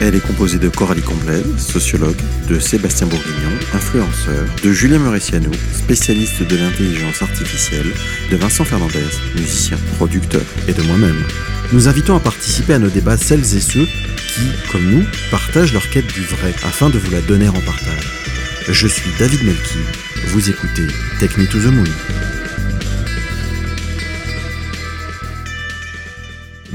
Elle est composée de Coralie Comblaise, sociologue, de Sébastien Bourguignon, influenceur, de Julien Muressiano, spécialiste de l'intelligence artificielle, de Vincent Fernandez, musicien, producteur, et de moi-même. Nous invitons à participer à nos débats celles et ceux qui, comme nous, partagent leur quête du vrai afin de vous la donner en partage. Je suis David Melki, vous écoutez Me to the Moon.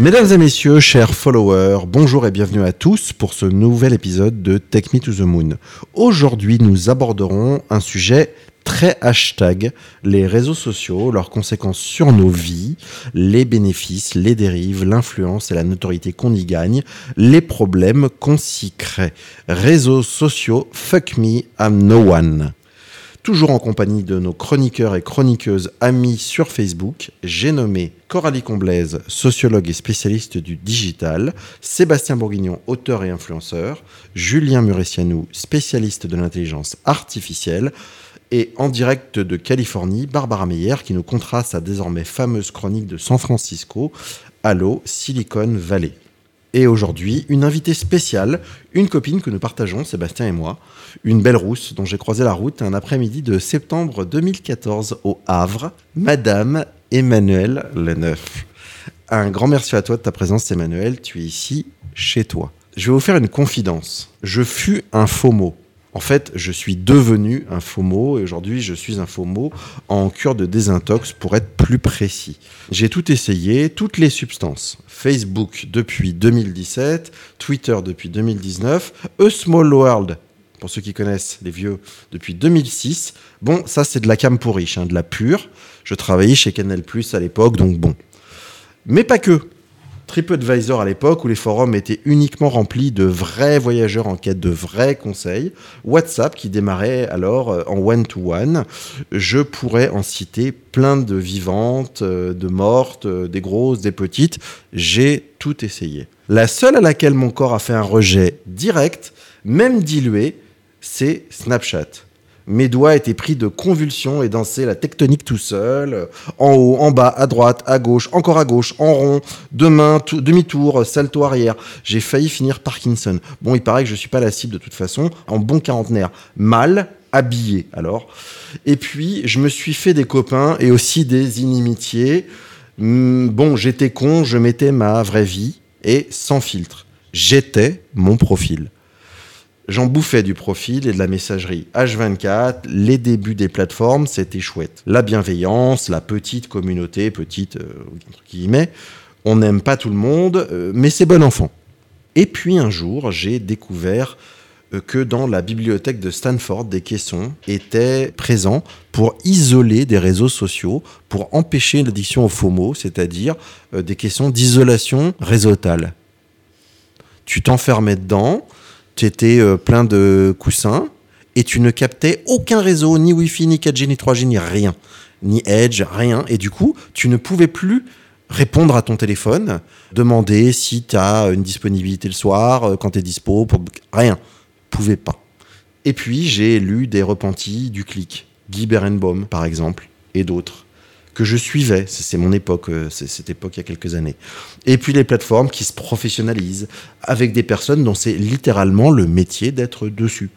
Mesdames et messieurs, chers followers, bonjour et bienvenue à tous pour ce nouvel épisode de Take Me to the Moon. Aujourd'hui, nous aborderons un sujet très hashtag, les réseaux sociaux, leurs conséquences sur nos vies, les bénéfices, les dérives, l'influence et la notoriété qu'on y gagne, les problèmes qu'on s'y crée. Réseaux sociaux, fuck me, I'm no one. Toujours en compagnie de nos chroniqueurs et chroniqueuses amis sur Facebook, j'ai nommé Coralie Comblaise, sociologue et spécialiste du digital, Sébastien Bourguignon, auteur et influenceur, Julien Muressianou, spécialiste de l'intelligence artificielle, et en direct de Californie, Barbara Meyer qui nous comptera sa désormais fameuse chronique de San Francisco, Allo Silicon Valley. Et aujourd'hui, une invitée spéciale, une copine que nous partageons, Sébastien et moi, une belle rousse dont j'ai croisé la route un après-midi de septembre 2014 au Havre, Madame Emmanuelle Leneuf. Un grand merci à toi de ta présence, Emmanuel. Tu es ici, chez toi. Je vais vous faire une confidence. Je fus un faux mot. En fait, je suis devenu un FOMO et aujourd'hui, je suis un FOMO en cure de désintox pour être plus précis. J'ai tout essayé, toutes les substances. Facebook depuis 2017, Twitter depuis 2019, A Small World, pour ceux qui connaissent les vieux, depuis 2006. Bon, ça c'est de la cam pour riche, hein, de la pure. Je travaillais chez Canal Plus à l'époque, donc bon. Mais pas que. TripAdvisor à l'époque où les forums étaient uniquement remplis de vrais voyageurs en quête de vrais conseils. WhatsApp qui démarrait alors euh, en one-to-one. Je pourrais en citer plein de vivantes, euh, de mortes, euh, des grosses, des petites. J'ai tout essayé. La seule à laquelle mon corps a fait un rejet direct, même dilué, c'est Snapchat. Mes doigts étaient pris de convulsions et dansaient la tectonique tout seul, en haut, en bas, à droite, à gauche, encore à gauche, en rond, demain, demi-tour, salto arrière. J'ai failli finir Parkinson. Bon, il paraît que je suis pas la cible de toute façon, en bon quarantenaire. Mal, habillé alors. Et puis, je me suis fait des copains et aussi des inimitiés. Hmm, bon, j'étais con, je mettais ma vraie vie et sans filtre. J'étais mon profil. J'en bouffais du profil et de la messagerie. H24, les débuts des plateformes, c'était chouette. La bienveillance, la petite communauté, petite, euh, entre guillemets, on n'aime pas tout le monde, euh, mais c'est bon enfant. Et puis un jour, j'ai découvert euh, que dans la bibliothèque de Stanford, des caissons étaient présents pour isoler des réseaux sociaux, pour empêcher l'addiction au FOMO, c'est-à-dire des questions d'isolation réseautale. Tu t'enfermais dedans, tu euh, plein de coussins et tu ne captais aucun réseau, ni Wi-Fi, ni 4G, ni 3G, ni rien. Ni Edge, rien. Et du coup, tu ne pouvais plus répondre à ton téléphone, demander si tu as une disponibilité le soir, euh, quand tu es dispo, pour... rien. Pouvais pas. Et puis, j'ai lu des repentis du clic. Guy Berenbaum, par exemple, et d'autres que je suivais. C'est mon époque, euh, c'est cette époque il y a quelques années. Et puis les plateformes qui se professionnalisent avec des personnes dont c'est littéralement le métier d'être dessus.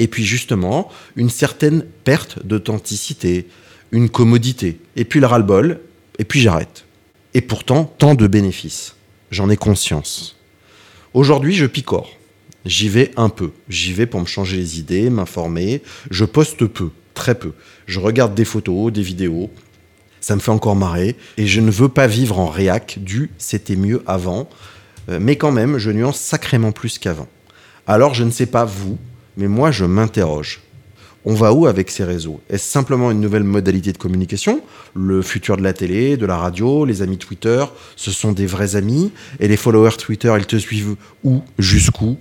Et puis justement, une certaine perte d'authenticité, une commodité. Et puis le ras-le-bol, et puis j'arrête. Et pourtant, tant de bénéfices. J'en ai conscience. Aujourd'hui, je picore. J'y vais un peu. J'y vais pour me changer les idées, m'informer. Je poste peu, très peu. Je regarde des photos, des vidéos, ça me fait encore marrer. Et je ne veux pas vivre en réac du c'était mieux avant. Euh, mais quand même, je nuance sacrément plus qu'avant. Alors je ne sais pas vous, mais moi je m'interroge. On va où avec ces réseaux? Est-ce simplement une nouvelle modalité de communication? Le futur de la télé, de la radio, les amis Twitter, ce sont des vrais amis? Et les followers Twitter, ils te suivent où? Jusqu'où?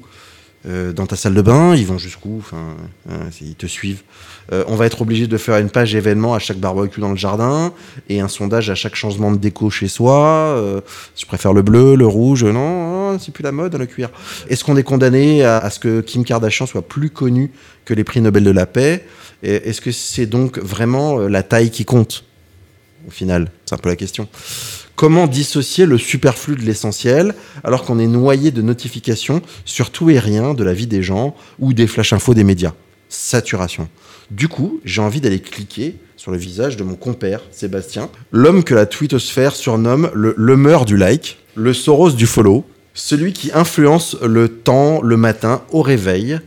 Euh, dans ta salle de bain, ils vont jusqu'où euh, ils te suivent. Euh, on va être obligé de faire une page événement à chaque barbecue dans le jardin et un sondage à chaque changement de déco chez soi. je préfère le bleu, le rouge. Non, c'est plus la mode le cuir. Est-ce qu'on est condamné à, à, ce que Kim Kardashian soit plus connue que les prix Nobel de la paix? Est-ce que c'est donc vraiment la taille qui compte au final? C'est un peu la question. Comment dissocier le superflu de l'essentiel alors qu'on est noyé de notifications sur tout et rien de la vie des gens ou des flash infos des médias? Saturation. Du coup, j'ai envie d'aller cliquer sur le visage de mon compère, Sébastien, l'homme que la twittosphère surnomme le, le du like, le Soros du follow, celui qui influence le temps le matin au réveil,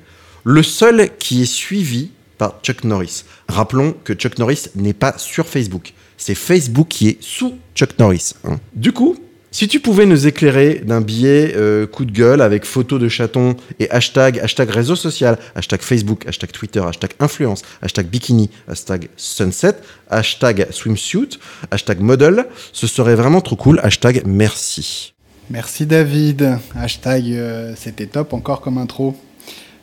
le seul qui est suivi par Chuck Norris. Rappelons que Chuck Norris n'est pas sur Facebook c'est Facebook qui est sous Chuck Norris. Hein. Du coup, si tu pouvais nous éclairer d'un billet euh, coup de gueule avec photo de chaton et hashtag, hashtag réseau social, hashtag Facebook, hashtag Twitter, hashtag influence, hashtag bikini, hashtag sunset, hashtag swimsuit, hashtag model, ce serait vraiment trop cool. Hashtag merci. Merci David. Hashtag euh, c'était top encore comme intro.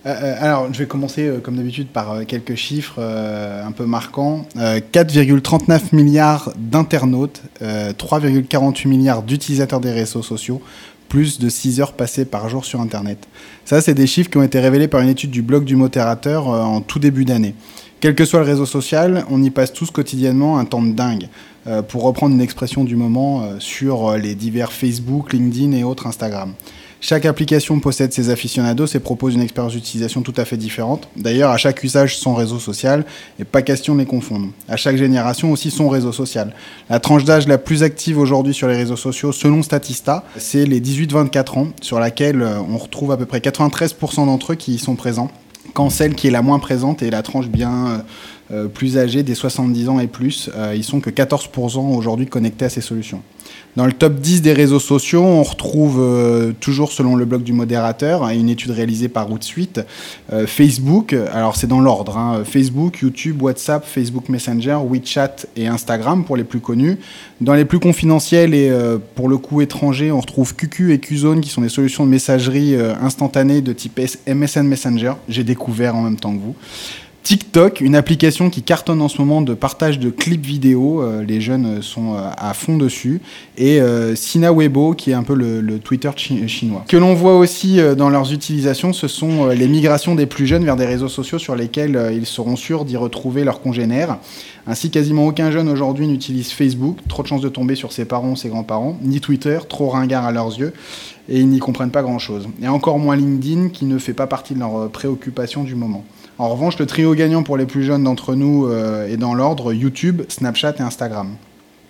Euh, euh, alors, je vais commencer euh, comme d'habitude par quelques chiffres un peu marquants. 4,39 milliards d'internautes, 3,48 milliards d'utilisateurs des réseaux sociaux, plus de 6 heures passées par jour sur Internet. Ça, c'est des chiffres qui ont été révélés par une étude du blog du modérateur en tout début d'année. Quel que soit le réseau social, on y passe tous quotidiennement un temps de dingue. pour reprendre une expression du moment sur les divers Facebook, LinkedIn et autres Instagram. Chaque application possède ses aficionados et propose une expérience d'utilisation tout à fait différente. D'ailleurs, à chaque usage, son réseau social, et pas question de les confondre. À chaque génération aussi, son réseau social. La tranche d'âge la plus active aujourd'hui sur les réseaux sociaux, selon Statista, c'est les 18-24 ans, sur laquelle euh, on retrouve à peu près 93% d'entre eux qui y sont présents quand celle qui est la moins présente est la tranche bien euh, euh, plus âgée des 70 ans et plus. ils sont que 14% aujourd'hui connectés à ces solutions. Dans le top 10 des réseaux sociaux, on retrouve euh, toujours selon le blog du modérateur hein, une étude réalisée par Hootsuite, euh, Facebook. Alors c'est dans l'ordre hein, Facebook, YouTube, WhatsApp, Facebook Messenger, WeChat et Instagram pour les plus connus. Dans les plus confidentiels et euh, pour le coup étrangers, on retrouve QQ et Qzone qui sont des solutions de messagerie instantanée de type MSN Messenger. J'ai découvert en même temps que vous. TikTok, une application qui cartonne en ce moment de partage de clips vidéo. Euh, les jeunes sont euh, à fond dessus. Et euh, Sina Weibo, qui est un peu le, Twitter chinois. Que l'on voit aussi dans leurs utilisations, ce sont les migrations des plus jeunes vers des réseaux sociaux sur lesquels ils seront sûrs d'y retrouver leurs congénères. Ainsi, quasiment aucun jeune aujourd'hui n'utilise Facebook. Trop de chances de tomber sur ses parents ses grands-parents. Ni Twitter, trop ringard à leurs yeux. Et ils n'y comprennent pas grand-chose. Et encore moins LinkedIn, qui ne fait pas partie de leurs préoccupations du moment. En revanche, le trio gagnant pour les plus jeunes d'entre nous euh, est dans l'ordre YouTube, Snapchat et Instagram.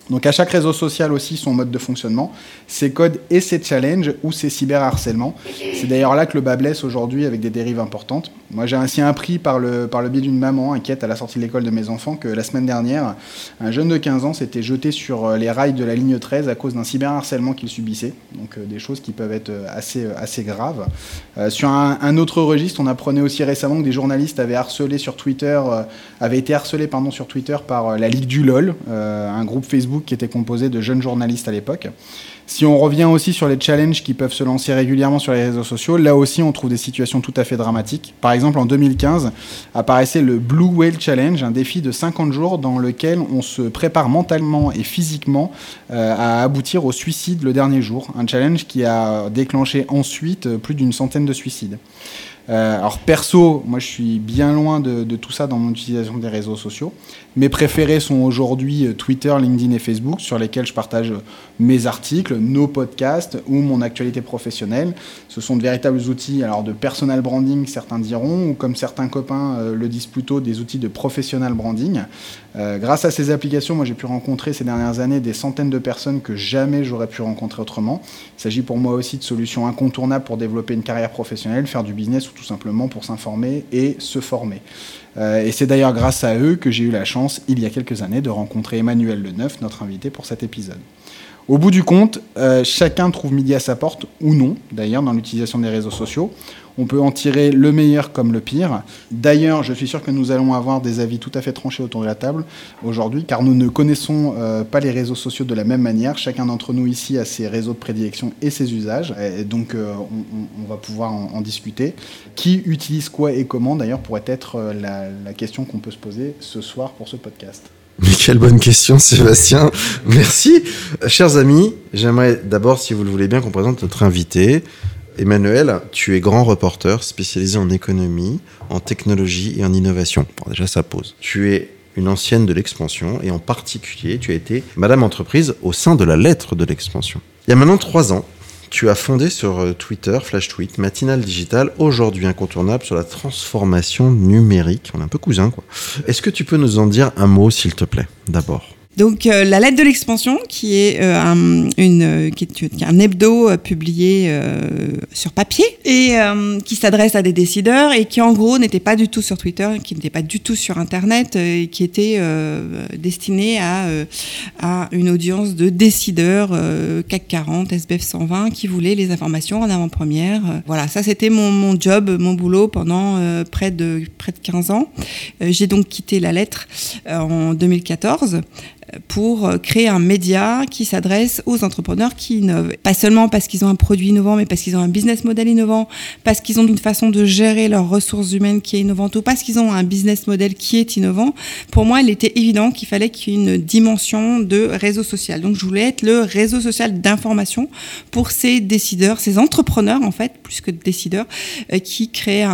Donc à chaque réseau social aussi son mode de fonctionnement, ses codes et ses challenges ou ses cyberharcèlements. C'est d'ailleurs là que le bas blesse aujourd'hui avec des dérives importantes. Moi j'ai ainsi appris par le, par le biais d'une maman inquiète à la sortie de l'école de mes enfants que la semaine dernière, un jeune de 15 ans s'était jeté sur euh, les rails de la ligne 13 à cause d'un cyberharcèlement qu'il subissait. Donc euh, des choses qui peuvent être euh, assez, assez graves. sur un, autre registre, on apprenait aussi récemment que des journalistes avaient harcelé sur Twitter, avaient été harcelés pardon, sur Twitter par la Ligue du LOL, un groupe Facebook qui était composé de jeunes journalistes à l'époque. Si on revient aussi sur les challenges qui peuvent se lancer régulièrement sur les réseaux sociaux, là aussi on trouve des situations tout à fait dramatiques. Par exemple, en 2015 apparaissait le Blue Whale Challenge, un défi de 50 jours dans lequel on se prépare mentalement et physiquement euh, à aboutir au suicide le dernier jour. Un challenge qui a déclenché ensuite plus d'une centaine de suicides. Euh, alors perso, moi je suis bien loin de, tout ça dans mon utilisation des réseaux sociaux. Mes préférés sont aujourd'hui euh, Twitter, LinkedIn et Facebook, sur lesquels je partage euh, mes articles, nos podcasts ou mon actualité professionnelle. Ce sont de véritables outils alors de personal branding, certains diront, ou comme certains copains le disent plutôt, des outils de professional branding. grâce à ces applications, moi j'ai pu rencontrer ces dernières années des centaines de personnes que jamais j'aurais pu rencontrer autrement. Il s'agit pour moi aussi de solutions incontournables pour développer une carrière professionnelle, faire du business tout simplement pour s'informer et se former. Euh, et c'est d'ailleurs grâce à eux que j'ai eu la chance, il y a quelques années, de rencontrer Emmanuel Leneuf, notre invité pour cet épisode. Au bout du compte, euh, chacun trouve midi à sa porte, ou non, d'ailleurs, dans l'utilisation des réseaux sociaux. On peut en tirer le meilleur comme le pire. D'ailleurs, je suis sûr que nous allons avoir des avis tout à fait tranchés autour de la table aujourd'hui, car nous ne connaissons euh, pas les réseaux sociaux de la même manière. Chacun d'entre nous ici a ses réseaux de prédilection et ses usages. Et donc, euh, on, va pouvoir en, discuter. Qui utilise quoi et comment, d'ailleurs, pourrait être euh, la question qu'on peut se poser ce soir pour ce podcast. Mais quelle bonne question, Sébastien. Merci. Chers amis, j'aimerais d'abord, si vous le voulez bien, qu'on présente notre invité. Emmanuel, tu es grand reporter spécialisé en économie, en technologie et en innovation. Bon, déjà, ça pose. Tu es une ancienne de l'expansion et en particulier, tu as été Madame Entreprise au sein de la lettre de l'expansion. Il y a maintenant trois ans, tu as fondé sur euh, Twitter, Flash Tweet, Matinal Digital, aujourd'hui incontournable sur la transformation numérique. On est un peu cousins, quoi. Est-ce que tu peux nous en dire un mot, s'il te plaît, d'abord? Donc euh, la lettre de l'expansion, qui est euh, un, une, euh, qui est, un hebdo publié sur papier et qui s'adresse à des décideurs et qui en gros n'était pas du tout sur Twitter, qui n'était pas du tout sur Internet, et qui était destiné à, à une audience de décideurs CAC 40, SBF 120, qui voulaient les informations en avant-première. Voilà, ça c'était mon, mon, job, mon boulot pendant près de près de 15 ans. J'ai donc quitté la lettre en 2014 pour euh, créer un média qui s'adresse aux entrepreneurs qui innovent. Pas seulement parce qu'ils ont un produit innovant, mais parce qu'ils ont un business model innovant, parce qu'ils ont une façon de gérer leurs ressources humaines qui est innovante, ou parce qu'ils ont un business model qui est innovant. Pour moi, il était évident qu'il fallait qu'il y ait une dimension de réseau social. Donc, je voulais être le réseau social d'information pour ces décideurs, ces entrepreneurs, en fait, plus que décideurs, euh, qui créent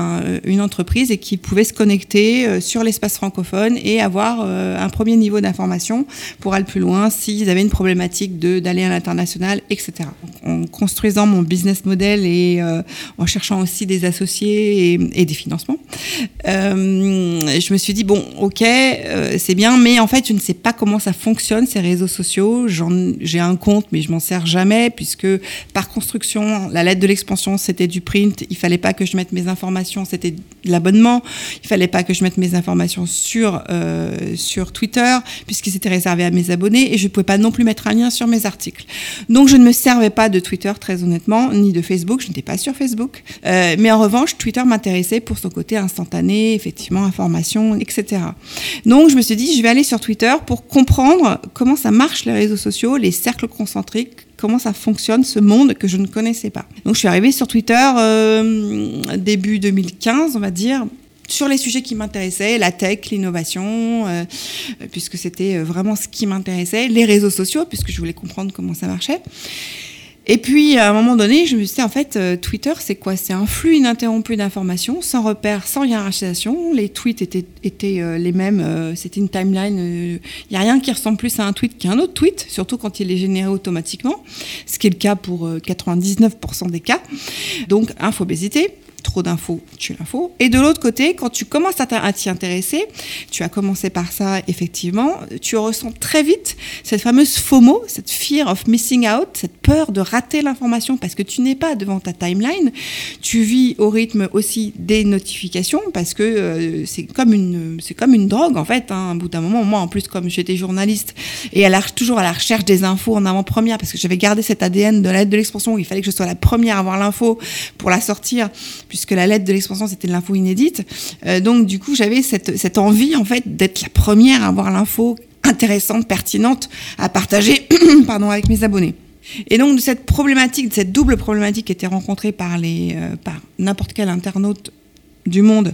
une entreprise et qui pouvaient se connecter euh, sur l'espace francophone et avoir un premier niveau d'information pour aller plus loin s'ils avaient une problématique d'aller à l'international, etc. En construisant mon business model et euh, en cherchant aussi des associés et, des financements, euh, je me suis dit, bon, ok, euh, c'est bien, mais en fait, je ne sais pas comment ça fonctionne, ces réseaux sociaux. J'ai un compte, mais je m'en sers jamais, puisque par construction, la lettre de l'expansion, c'était du print. Il fallait pas que je mette mes informations, c'était l'abonnement. Il fallait pas que je mette mes informations sur, sur Twitter, puisque c'était réservé à mes abonnés et je ne pouvais pas non plus mettre un lien sur mes articles. Donc je ne me servais pas de Twitter très honnêtement, ni de Facebook, je n'étais pas sur Facebook. Euh, mais en revanche, Twitter m'intéressait pour son côté instantané, effectivement, information, etc. Donc je me suis dit, je vais aller sur Twitter pour comprendre comment ça marche les réseaux sociaux, les cercles concentriques, comment ça fonctionne ce monde que je ne connaissais pas. Donc je suis arrivée sur Twitter euh, début 2015, on va dire, sur les sujets qui m'intéressaient, la tech, l'innovation, euh, puisque c'était euh, vraiment ce qui m'intéressait, les réseaux sociaux, puisque je voulais comprendre comment ça marchait. Et puis, à un moment donné, je me suis dit, en fait, euh, Twitter, c'est quoi? C'est un flux ininterrompu d'informations, sans repère, sans hiérarchisation. Les tweets étaient, étaient les mêmes, c'était une timeline. Il n'y a rien qui ressemble plus à un tweet qu'un autre tweet, surtout quand il est généré automatiquement, ce qui est le cas pour 99% des cas. Donc, infobésité trop d'infos, tu l'info. Et de l'autre côté, quand tu commences à t'y intéresser, tu as commencé par ça effectivement, tu ressens très vite cette fameuse FOMO, cette fear of missing out, cette peur de rater l'information parce que tu n'es pas devant ta timeline. Tu vis au rythme aussi des notifications parce que euh, c'est comme une comme une drogue en fait. Hein, un bout d'un moment, moi en plus comme j'étais journaliste et à la, toujours à la recherche des infos en avant-première parce que j'avais gardé cet ADN de l'aide de l'expansion il fallait que je sois la première à avoir l'info pour la sortir puisque la lettre de l'expansion, c'était de l'info inédite. Euh, donc, du coup, j'avais cette, cette envie, en fait, d'être la première à avoir l'info intéressante, pertinente à partager pardon, avec mes abonnés. Et donc, cette problématique, cette double problématique qui était rencontrée par, les, euh, par n'importe quel internaute du monde,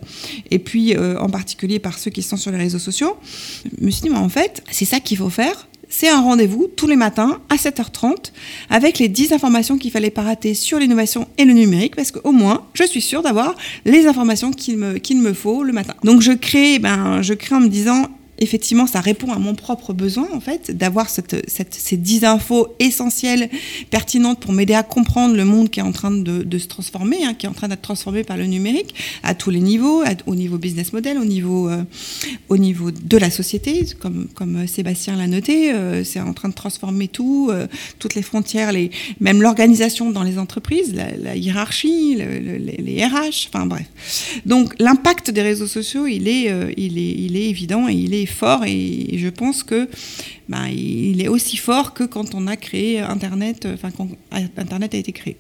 et puis euh, en particulier par ceux qui sont sur les réseaux sociaux, je me suis dit, en fait, c'est ça qu'il faut faire, c'est un rendez-vous tous les matins à 7h30 avec les 10 informations qu'il fallait pas rater sur l'innovation et le numérique parce qu'au moins, je suis sûre d'avoir les informations qu'il me, qu'il me faut le matin. Donc je crée, ben, je crée en me disant effectivement, ça répond à mon propre besoin, en fait, d'avoir ces 10 infos essentielles, pertinentes pour m'aider à comprendre le monde qui est en train de, se transformer, hein, qui est en train d'être transformé par le numérique, à tous les niveaux, au niveau business model, au niveau, euh, au niveau de la société, comme, comme Sébastien l'a noté, euh, c'est en train de transformer tout, euh, toutes les frontières, même l'organisation dans les entreprises, la, hiérarchie, le, les, les, RH, enfin bref. Donc l'impact des réseaux sociaux, il est, il est, il est évident et il est fort et je pense que bah, il est aussi fort que quand on a créé Internet, enfin quand Internet a été créé.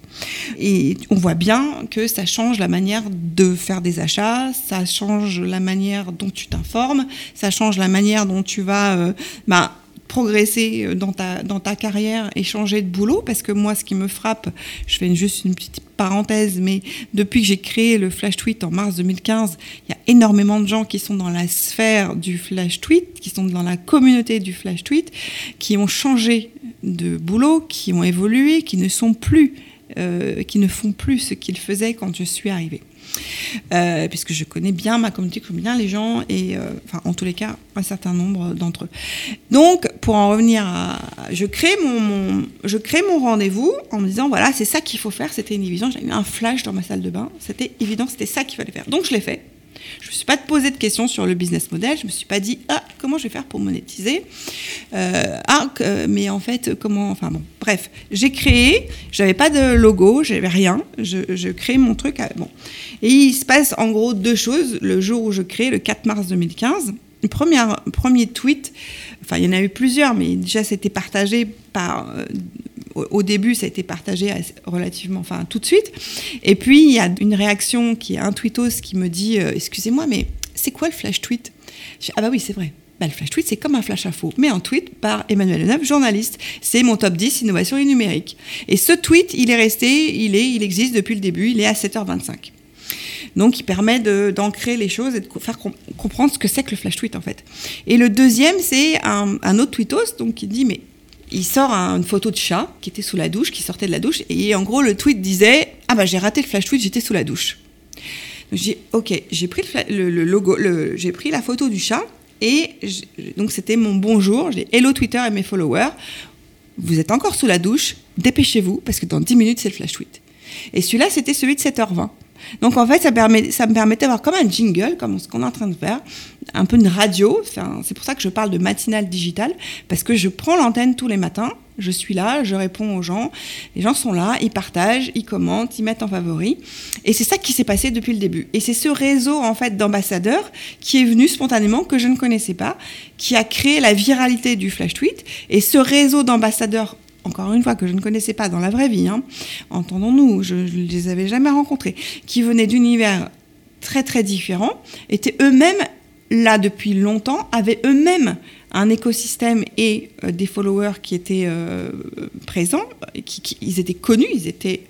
Et on voit bien que ça change la manière de faire des achats, ça change la manière dont tu t'informes, ça change la manière dont tu vas euh, bah, progresser euh, dans ta, dans ta carrière et changer de boulot Parce que moi, ce qui me frappe, je fais juste une petite parenthèse, mais depuis que j'ai créé le Flash Tweet en mars 2015, il y a énormément de gens qui sont dans la sphère du Flash Tweet, qui sont dans la communauté du Flash Tweet, qui ont changé de boulot, qui ont évolué, qui ne sont plus, euh, qui ne font plus ce qu'ils faisaient quand je suis arrivée. Euh, puisque je connais bien ma communauté, je connais bien les gens et, euh, en tous les cas, un certain nombre d'entre eux. Donc, pour en revenir à, je crée mon, je crée mon rendez-vous en me disant voilà, c'est ça qu'il faut faire. C'était une évidence. J'ai eu un flash dans ma salle de bain. C'était évident, c'était ça qu'il fallait faire. Donc, je l'ai fait. Je ne me suis pas posé de questions sur le business model. Je ne me suis pas dit ah comment je vais faire pour monétiser. Euh, ah mais en fait comment enfin bon bref j'ai créé. J'avais pas de logo, j'avais rien. Je, je crée mon truc. bon et il se passe en gros deux choses le jour où je crée le 4 mars 2015. Le premier, premier tweet, enfin il y en a eu plusieurs, mais déjà c'était partagé par euh, au début, ça a été partagé relativement, enfin tout de suite. Et puis, il y a une réaction qui est un tweetos qui me dit euh, Excusez-moi, mais c'est quoi le flash tweet? Ah, bah oui, c'est vrai. Bah, le flash tweet, c'est comme un flash info, mais un tweet par Emmanuel Leneuve, journaliste. C'est mon top 10 innovation et numérique. Et ce tweet, il est resté, il, est, il existe depuis le début, il est à 7h25. Donc, il permet d'ancrer les choses et de faire comprendre ce que c'est que le flash tweet, en fait. Et le deuxième, c'est un, un, autre tweetos donc, qui dit Mais il sort une photo de chat qui était sous la douche, qui sortait de la douche, et en gros le tweet disait ah bah j'ai raté le flash tweet, j'étais sous la douche. Donc j'ai ok, j'ai pris le, logo, j'ai pris la photo du chat et donc c'était mon bonjour, j'ai hello Twitter et mes followers, vous êtes encore sous la douche, dépêchez-vous parce que dans 10 minutes c'est le flash tweet. Et celui-là c'était celui de 7h20. Donc en fait, ça, permet, ça me permettait d'avoir comme un jingle, comme ce qu'on est en train de faire, un peu une radio. c'est pour ça que je parle de matinale digitale, parce que je prends l'antenne tous les matins. Je suis là, je réponds aux gens. Les gens sont là, ils partagent, ils commentent, ils mettent en favori. Et c'est ça qui s'est passé depuis le début. Et c'est ce réseau en fait d'ambassadeurs qui est venu spontanément que je ne connaissais pas, qui a créé la viralité du flash tweet. Et ce réseau d'ambassadeurs encore une fois, que je ne connaissais pas dans la vraie vie, hein, entendons-nous, je ne les avais jamais rencontrés, qui venaient d'univers très très différents, étaient eux-mêmes là depuis longtemps, avaient eux-mêmes un écosystème et euh, des followers qui étaient euh, présents, qui, ils étaient connus, ils étaient,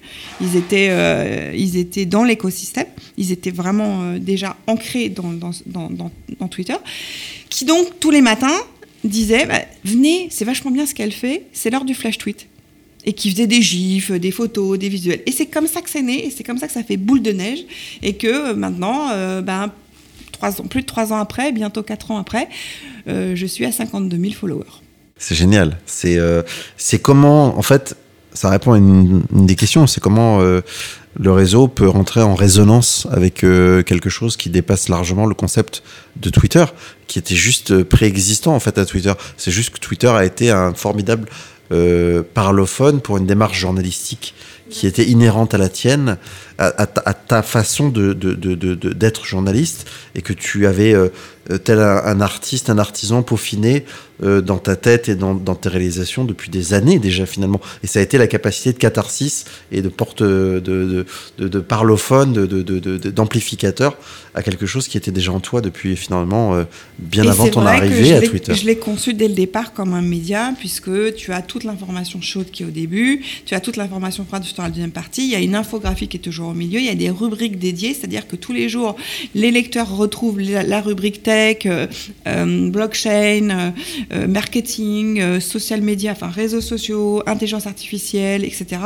ils étaient, euh, ils étaient dans l'écosystème, ils étaient vraiment déjà ancrés dans, Twitter, qui donc tous les matins disait bah, Venez, c'est vachement bien ce qu'elle fait, c'est l'heure du flash tweet. Et qui faisait des gifs, des photos, des visuels. Et c'est comme ça que c'est né, et c'est comme ça que ça fait boule de neige, et que euh, maintenant, ben, trois plus de trois ans après, bientôt quatre ans après, euh, je suis à 52 000 followers. C'est génial. C'est comment, en fait, ça répond à une, des questions, c'est comment le réseau peut rentrer en résonance avec euh, quelque chose qui dépasse largement le concept de Twitter, qui était juste préexistant en fait à Twitter. C'est juste que Twitter a été un formidable euh, parlophone pour une démarche journalistique qui était inhérente à la tienne, à, ta, façon de, d'être journaliste, et que tu avais euh, tel un, artiste, un artisan peaufiné euh, dans ta tête et dans, tes réalisations depuis des années déjà finalement. Et ça a été la capacité de catharsis et de porte de, de, de, de parlophone, d'amplificateur à quelque chose qui était déjà en toi depuis finalement euh, bien avant ton arrivée à Twitter. Je l'ai conçu dès le départ comme un média puisque tu as toute l'information chaude qui est au début, tu as toute l'information froide dans la deuxième partie, il y a une infographie qui est toujours au milieu, il y a des rubriques dédiées, c'est-à-dire que tous les jours les lecteurs retrouvent la, rubrique tech, euh, blockchain, euh, marketing, euh, social media, enfin réseaux sociaux, intelligence artificielle, etc.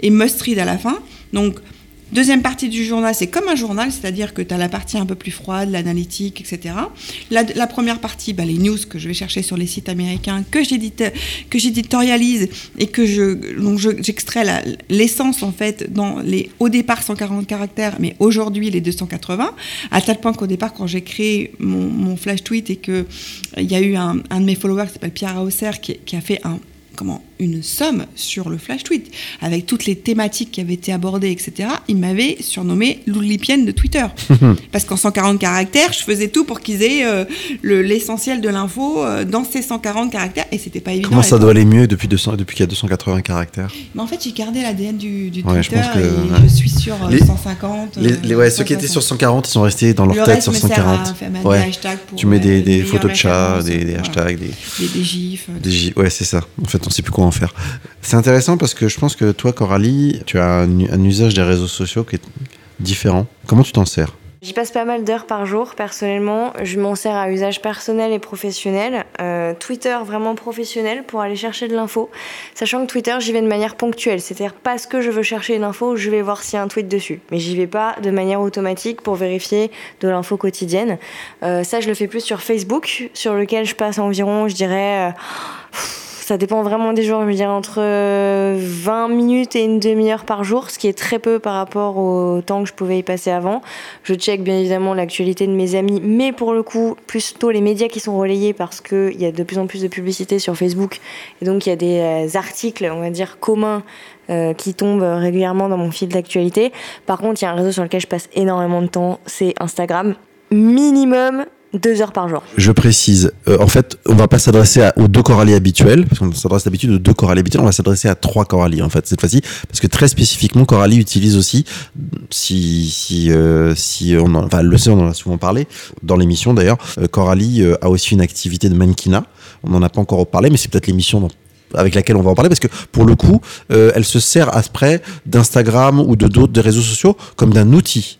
Et must read à la fin. Donc, Deuxième partie du journal, c'est comme un journal, c'est-à-dire que tu as la partie un peu plus froide, l'analytique, etc. La, première partie, bah, les news que je vais chercher sur les sites américains, que j'éditorialise et que j'extrais l'essence en fait dans les au départ 140 caractères, mais aujourd'hui les 280, à tel point qu'au départ quand j'ai créé mon, flash tweet et que il y a eu un, de mes followers qui s'appelle Pierre Hausser qui a fait un comment une somme sur le flash tweet. Avec toutes les thématiques qui avaient été abordées, etc., il m'avait surnommé l'oulipienne de Twitter. Parce qu'en 140 caractères, je faisais tout pour qu'ils aient euh, le- l'essentiel de l'info euh, dans ces 140 caractères. Et c'était pas évident. Comment ça doit aller mieux depuis, 200 depuis qu'il y a 280 caractères? Mais en fait, j'ai gardé l'ADN du, du Ouais, je Twitter pense que, et ouais. je suis sur euh, Les- 150. les, euh, les- ouais, Ceux qui étaient sur 140, ils sont restés dans leur Le tête sur me sert à 140. faire mettre Ouais. des hashtags pour, Tu mets euh, des, photos de chats, des, hashtags, des, gifs. euh, Des Ouais, c'est ça. En fait, on sait plus quoi en faire. C'est intéressant parce que je pense que toi, Coralie, tu as un, un usage des réseaux sociaux qui est différent. Comment tu t'en sers? J'y passe pas mal d'heures par jour, personnellement. Je m'en sers à usage personnel et professionnel. Euh, Twitter, vraiment professionnel, pour aller chercher de l'info. Sachant que Twitter, j'y vais de manière ponctuelle. C'est-à-dire, parce que je veux chercher une info, je vais voir s'il y a un tweet dessus. Mais j'y vais pas de manière automatique pour vérifier de l'info quotidienne. Euh, ça, je le fais plus sur Facebook, sur lequel je passe environ, je dirais... euh, ça dépend vraiment des jours, je dirais entre euh, 20 minutes et une demi-heure par jour, ce qui est très peu par rapport au temps que je pouvais y passer avant. Je check bien évidemment l'actualité de mes amis, mais pour le coup, plutôt les médias qui sont relayés parce qu'il y a de plus en plus de publicité sur Facebook. Et donc il y a des euh, articles, on va dire, communs euh, qui tombent régulièrement dans mon fil d'actualité. Par contre, il y a un réseau sur lequel je passe énormément de temps, c'est Instagram. Minimum deux heures par jour. Je précise, euh, en fait, on va pas s'adresser à- aux deux Coralie habituels, parce qu'on s'adresse d'habitude aux deux Coralie habituels, on va s'adresser à trois Coralie, en fait, cette fois-ci, parce que très spécifiquement, Coralie utilise aussi, si, si, euh, on en, le sait, on en a souvent parlé, dans l'émission d'ailleurs, euh, Coralie a aussi une activité de mannequinat, on n'en a pas encore parlé, mais c'est peut-être l'émission avec laquelle on va en parler parce que pour le coup, elle se sert après d'Instagram ou de d'autres réseaux sociaux comme d'un outil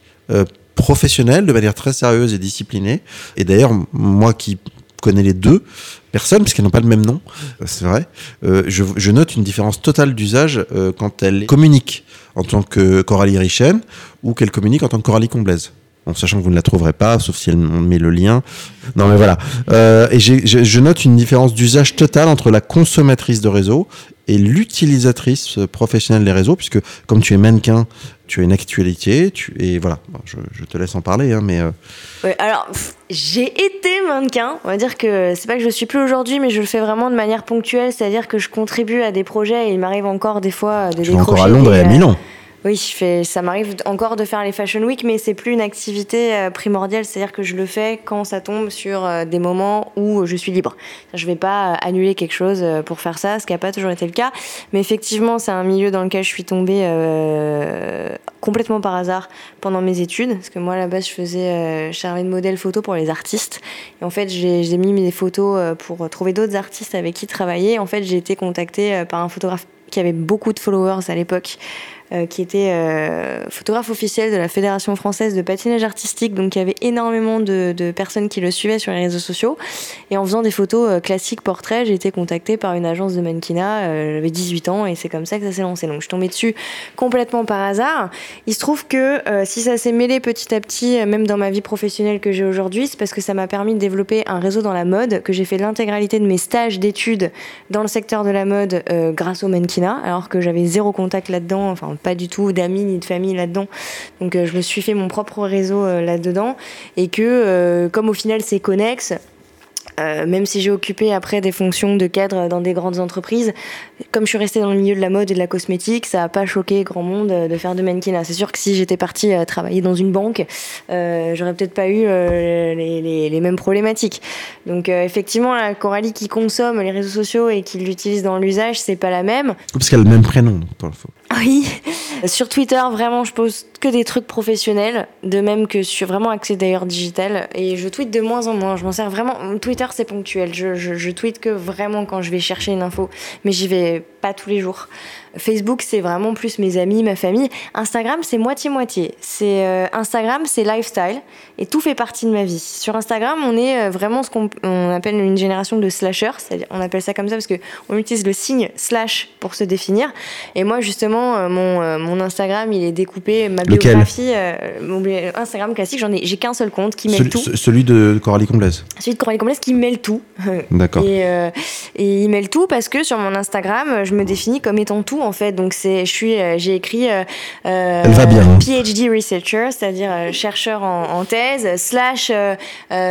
professionnel de manière très sérieuse et disciplinée. Et d'ailleurs, moi qui connais les deux personnes, puisqu'elles n'ont pas le même nom, euh, c'est vrai, euh, je, je note une différence totale d'usage euh, quand elle communique en tant que Coralie Richen ou qu'elle communique en tant que Coralie Comblaise. En sachant que vous ne la trouverez pas, sauf si elle met le lien. Non, mais voilà. Euh, et je note une différence d'usage totale entre la consommatrice de réseau et l'utilisatrice euh, professionnelle des réseaux, puisque comme tu es mannequin, tu as une actualité, tu, et voilà, Bon, je, je te laisse en parler, hein, mais euh, Ouais, alors, j'ai été mannequin. On va dire que c'est pas que je suis plus aujourd'hui, mais je le fais vraiment de manière ponctuelle. C'est-à-dire que je contribue à des projets et il m'arrive encore des fois de tu vas encore à Londres et à Milan. Oui, ça m'arrive encore de faire les Fashion Week, mais c'est plus une activité euh, primordiale. C'est-à-dire que je le fais quand ça tombe sur euh, des moments où je suis libre. Je vais pas euh, annuler quelque chose pour faire ça, ce qui n'a pas toujours été le cas. Mais effectivement, c'est un milieu dans lequel je suis tombée complètement par hasard pendant mes études. Parce que moi, à la base, je faisais, je servais de modèle photo pour les artistes. Et en fait, j'ai mis mes photos pour trouver d'autres artistes avec qui travailler. En fait, j'ai été contactée par un photographe qui avait beaucoup de followers à l'époque, euh, qui était euh, photographe officiel de la Fédération française de patinage artistique, donc il y avait énormément de, personnes qui le suivaient sur les réseaux sociaux. Et en faisant des photos euh, classiques portraits, j'ai été contactée par une agence de mannequinat, j'avais 18 ans, et c'est comme ça que ça s'est lancé. Donc je suis tombée dessus complètement par hasard. Il se trouve que si ça s'est mêlé petit à petit, même dans ma vie professionnelle que j'ai aujourd'hui, c'est parce que ça m'a permis de développer un réseau dans la mode, que j'ai fait l'intégralité de mes stages d'études dans le secteur de la mode grâce au mannequinat, alors que j'avais zéro contact là-dedans, enfin pas du tout d'amis ni de famille là-dedans. Donc euh, je me suis fait mon propre réseau euh, là-dedans et que euh, comme au final c'est connexe, même si j'ai occupé après des fonctions de cadre dans des grandes entreprises, comme je suis restée dans le milieu de la mode et de la cosmétique, ça n'a pas choqué grand monde de faire de mannequinat. C'est sûr que si j'étais partie travailler dans une banque, j'aurais peut-être pas eu les, mêmes problématiques. Donc effectivement, la Coralie qui consomme les réseaux sociaux et qui l'utilise dans l'usage, c'est pas la même. Parce qu'elle a le même prénom. donc, pour le. Oui. Sur Twitter, vraiment, je poste que des trucs professionnels, de même que sur vraiment accès d'ailleurs digital. Et je tweete de moins en moins. Je m'en sers vraiment. Twitter, c'est ponctuel. Je, je, je tweete que vraiment quand je vais chercher une info, mais j'y vais pas tous les jours. Facebook, c'est vraiment plus mes amis, ma famille. Instagram, c'est moitié-moitié. C'est euh, Instagram, c'est lifestyle et tout fait partie de ma vie. Sur Instagram, on est euh, vraiment ce qu'on on appelle une génération de slashers. On appelle ça comme ça parce que on utilise le signe slash pour se définir. Et moi, justement, euh, mon, mon Instagram, il est découpé. Le biographie, mon Instagram classique, j'en ai, j'ai qu'un seul compte qui mêle celui, tout. Celui de Coralie Comblaise. Celui de Coralie Comblaise qui mêle tout. D'accord. Et, et, il mêle tout parce que sur mon Instagram, je me définis comme étant tout en fait. Donc c'est, je suis, j'ai écrit. Elle va bien. Hein. PhD researcher, c'est-à-dire chercheur en, en, thèse, slash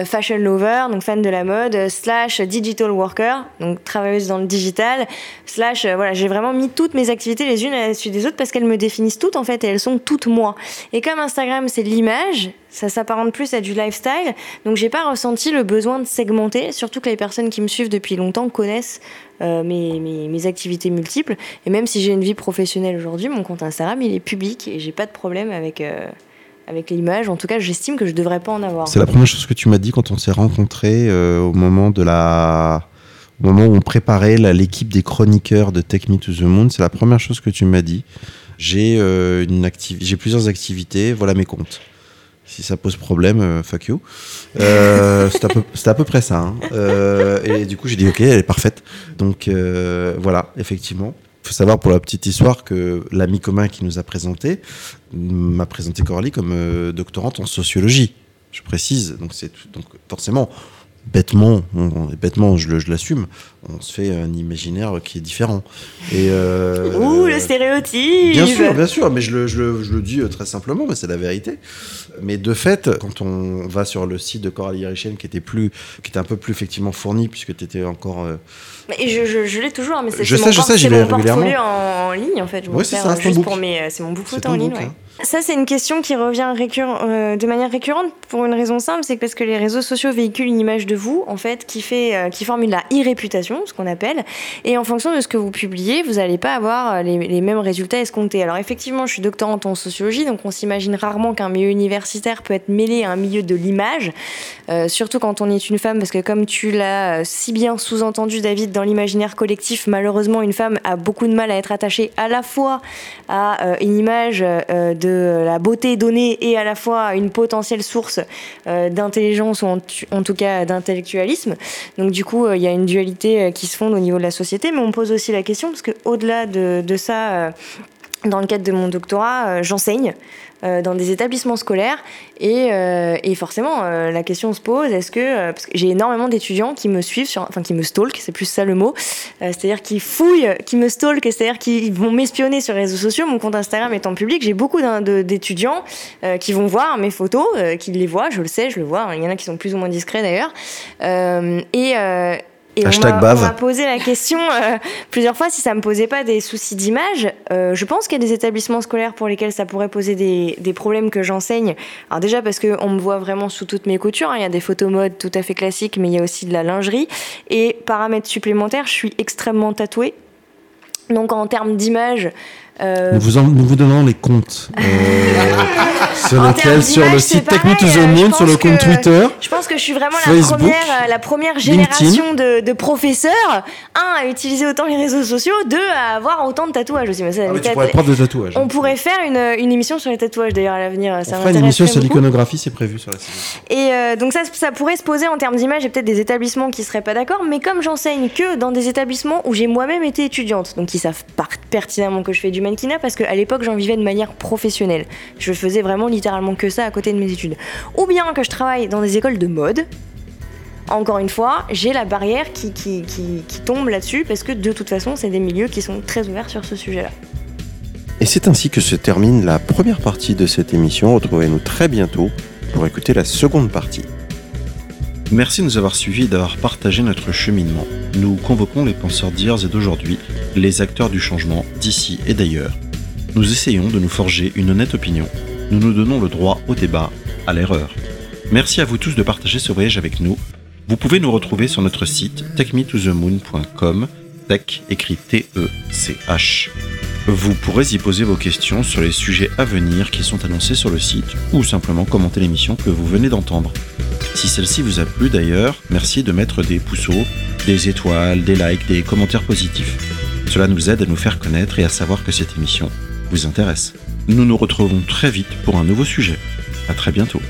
fashion lover, donc fan de la mode, slash digital worker, donc travailleuse dans le digital, slash voilà, j'ai vraiment mis toutes mes activités les unes à la suite des autres parce qu'elles me définissent toutes en fait et elles sont toutes moi. Et comme Instagram c'est l'image, ça s'apparente plus à du lifestyle, donc j'ai pas ressenti le besoin de segmenter, surtout que les personnes qui me suivent depuis longtemps connaissent euh, mes, mes, activités multiples. Et même si j'ai une vie professionnelle aujourd'hui, mon compte Instagram il est public et j'ai pas de problème avec. Euh, avec l'image. En tout cas, j'estime que je devrais pas en avoir. C'est la première chose que tu m'as dit quand on s'est rencontrés euh, au moment de la moment où on préparait l'équipe des chroniqueurs de Take Me to the Moon, c'est la première chose que tu m'as dit. J'ai une j'ai plusieurs activités, voilà mes comptes. Si ça pose problème, euh, fuck you. Euh, C'était à, peu près ça. Hein. Euh, et du coup, j'ai dit ok, elle est parfaite. Donc voilà, effectivement. Il faut savoir pour la petite histoire que l'ami commun qui nous a présenté m'a présenté Coralie comme doctorante en sociologie. Je précise. Donc c'est donc forcément bêtement, on, bêtement, je, je l'assume, on se fait un imaginaire qui est différent. Et euh, Ouh, le stéréotype Bien sûr, bien sûr, mais je le, je le, je le dis euh, très simplement, mais c'est la vérité. Mais de fait, quand on va sur le site de Coralie Richen, qui était plus, qui était un peu plus effectivement fourni, puisque tu étais encore... Euh, mais je, je, je l'ai toujours, mais c'est je mon, sais, je sais, mon portfolio en, en, ligne, en fait. Je oui, c'est ça, mes, c'est mon book photo en ligne, ouais. Ça, c'est une question qui revient euh, de manière récurrente pour une raison simple, c'est parce que les réseaux sociaux véhiculent une image de vous, en fait, qui fait, euh, qui forme une e-réputation, ce qu'on appelle, et en fonction de ce que vous publiez, vous n'allez pas avoir les, les, mêmes résultats escomptés. Alors effectivement, je suis doctorante en sociologie, donc on s'imagine rarement qu'un milieu universitaire peut être mêlé à un milieu de l'image, euh, surtout quand on est une femme, parce que comme tu l'as si bien sous-entendu, David, dans l'imaginaire collectif, malheureusement, une femme a beaucoup de mal à être attachée à la fois à euh, une image euh, de la beauté donnée et à la fois une potentielle source euh, d'intelligence ou en, tout cas d'intellectualisme. Donc du coup, il y a une dualité qui se fonde au niveau de la société, mais on pose aussi la question, parce qu'au-delà de, de, ça, dans le cadre de mon doctorat, j'enseigne dans des établissements scolaires. Et, euh, et forcément euh, la question se pose est-ce que euh, parce que j'ai énormément d'étudiants qui me suivent sur enfin qui me stalkent c'est plus ça le mot c'est-à-dire qui fouillent qui me stalkent c'est-à-dire qui vont m'espionner sur les réseaux sociaux mon compte Instagram étant public j'ai beaucoup d'étudiants qui vont voir mes photos qui les voient je le sais je le vois il y en a qui sont plus ou moins discrets d'ailleurs. Et et Hashtag on m'a posé la question euh, plusieurs fois si ça me posait pas des soucis d'image. Euh, je pense qu'il y a des établissements scolaires pour lesquels ça pourrait poser des, des problèmes que j'enseigne. Alors déjà parce qu'on me voit vraiment sous toutes mes coutures. Hein. Il y a des photos mode tout à fait classiques, mais il y a aussi de la lingerie. Et paramètres supplémentaires, je suis extrêmement tatouée. Donc en termes d'image, euh... Nous, vous en, nous vous donnons les comptes euh, sur lesquels, sur le site to the Moon, sur le compte que, Twitter. Je pense que je suis vraiment Facebook, la première, la première génération de, de, professeurs, un, à utiliser autant les réseaux sociaux, deux, à avoir autant de tatouages aussi. Mais ça, ah tu pourrais. On pourrait faire une, une émission sur les tatouages d'ailleurs à l'avenir. On fera une émission sur l'iconographie, c'est prévu sur la saison. Et euh, donc ça, ça pourrait se poser en termes d'image et peut-être des établissements qui seraient pas d'accord, mais comme j'enseigne que dans des établissements où j'ai moi-même été étudiante, donc ils savent pertinemment que je fais du mannequinat parce qu'à l'époque j'en vivais de manière professionnelle. Je faisais vraiment littéralement que ça à côté de mes études. Ou bien que je travaille dans des écoles de mode. Encore une fois, j'ai la barrière qui, tombe là-dessus parce que de toute façon, c'est des milieux qui sont très ouverts sur ce sujet-là. Et c'est ainsi que se termine la première partie de cette émission. Retrouvez-nous très bientôt pour écouter la seconde partie. Merci de nous avoir suivis et d'avoir partagé notre cheminement. Nous convoquons les penseurs d'hier et d'aujourd'hui, les acteurs du changement d'ici et d'ailleurs. Nous essayons de nous forger une honnête opinion. Nous nous donnons le droit au débat, à l'erreur. Merci à vous tous de partager ce voyage avec nous. Vous pouvez nous retrouver sur notre site techmetothemoon.com, tech écrit T-E-C-H. Vous pourrez y poser vos questions sur les sujets à venir qui sont annoncés sur le site ou simplement commenter l'émission que vous venez d'entendre. Si celle-ci vous a plu d'ailleurs, merci de mettre des pouceaux, des étoiles, des likes, des commentaires positifs. Cela nous aide à nous faire connaître et à savoir que cette émission vous intéresse. Nous nous retrouvons très vite pour un nouveau sujet. À très bientôt.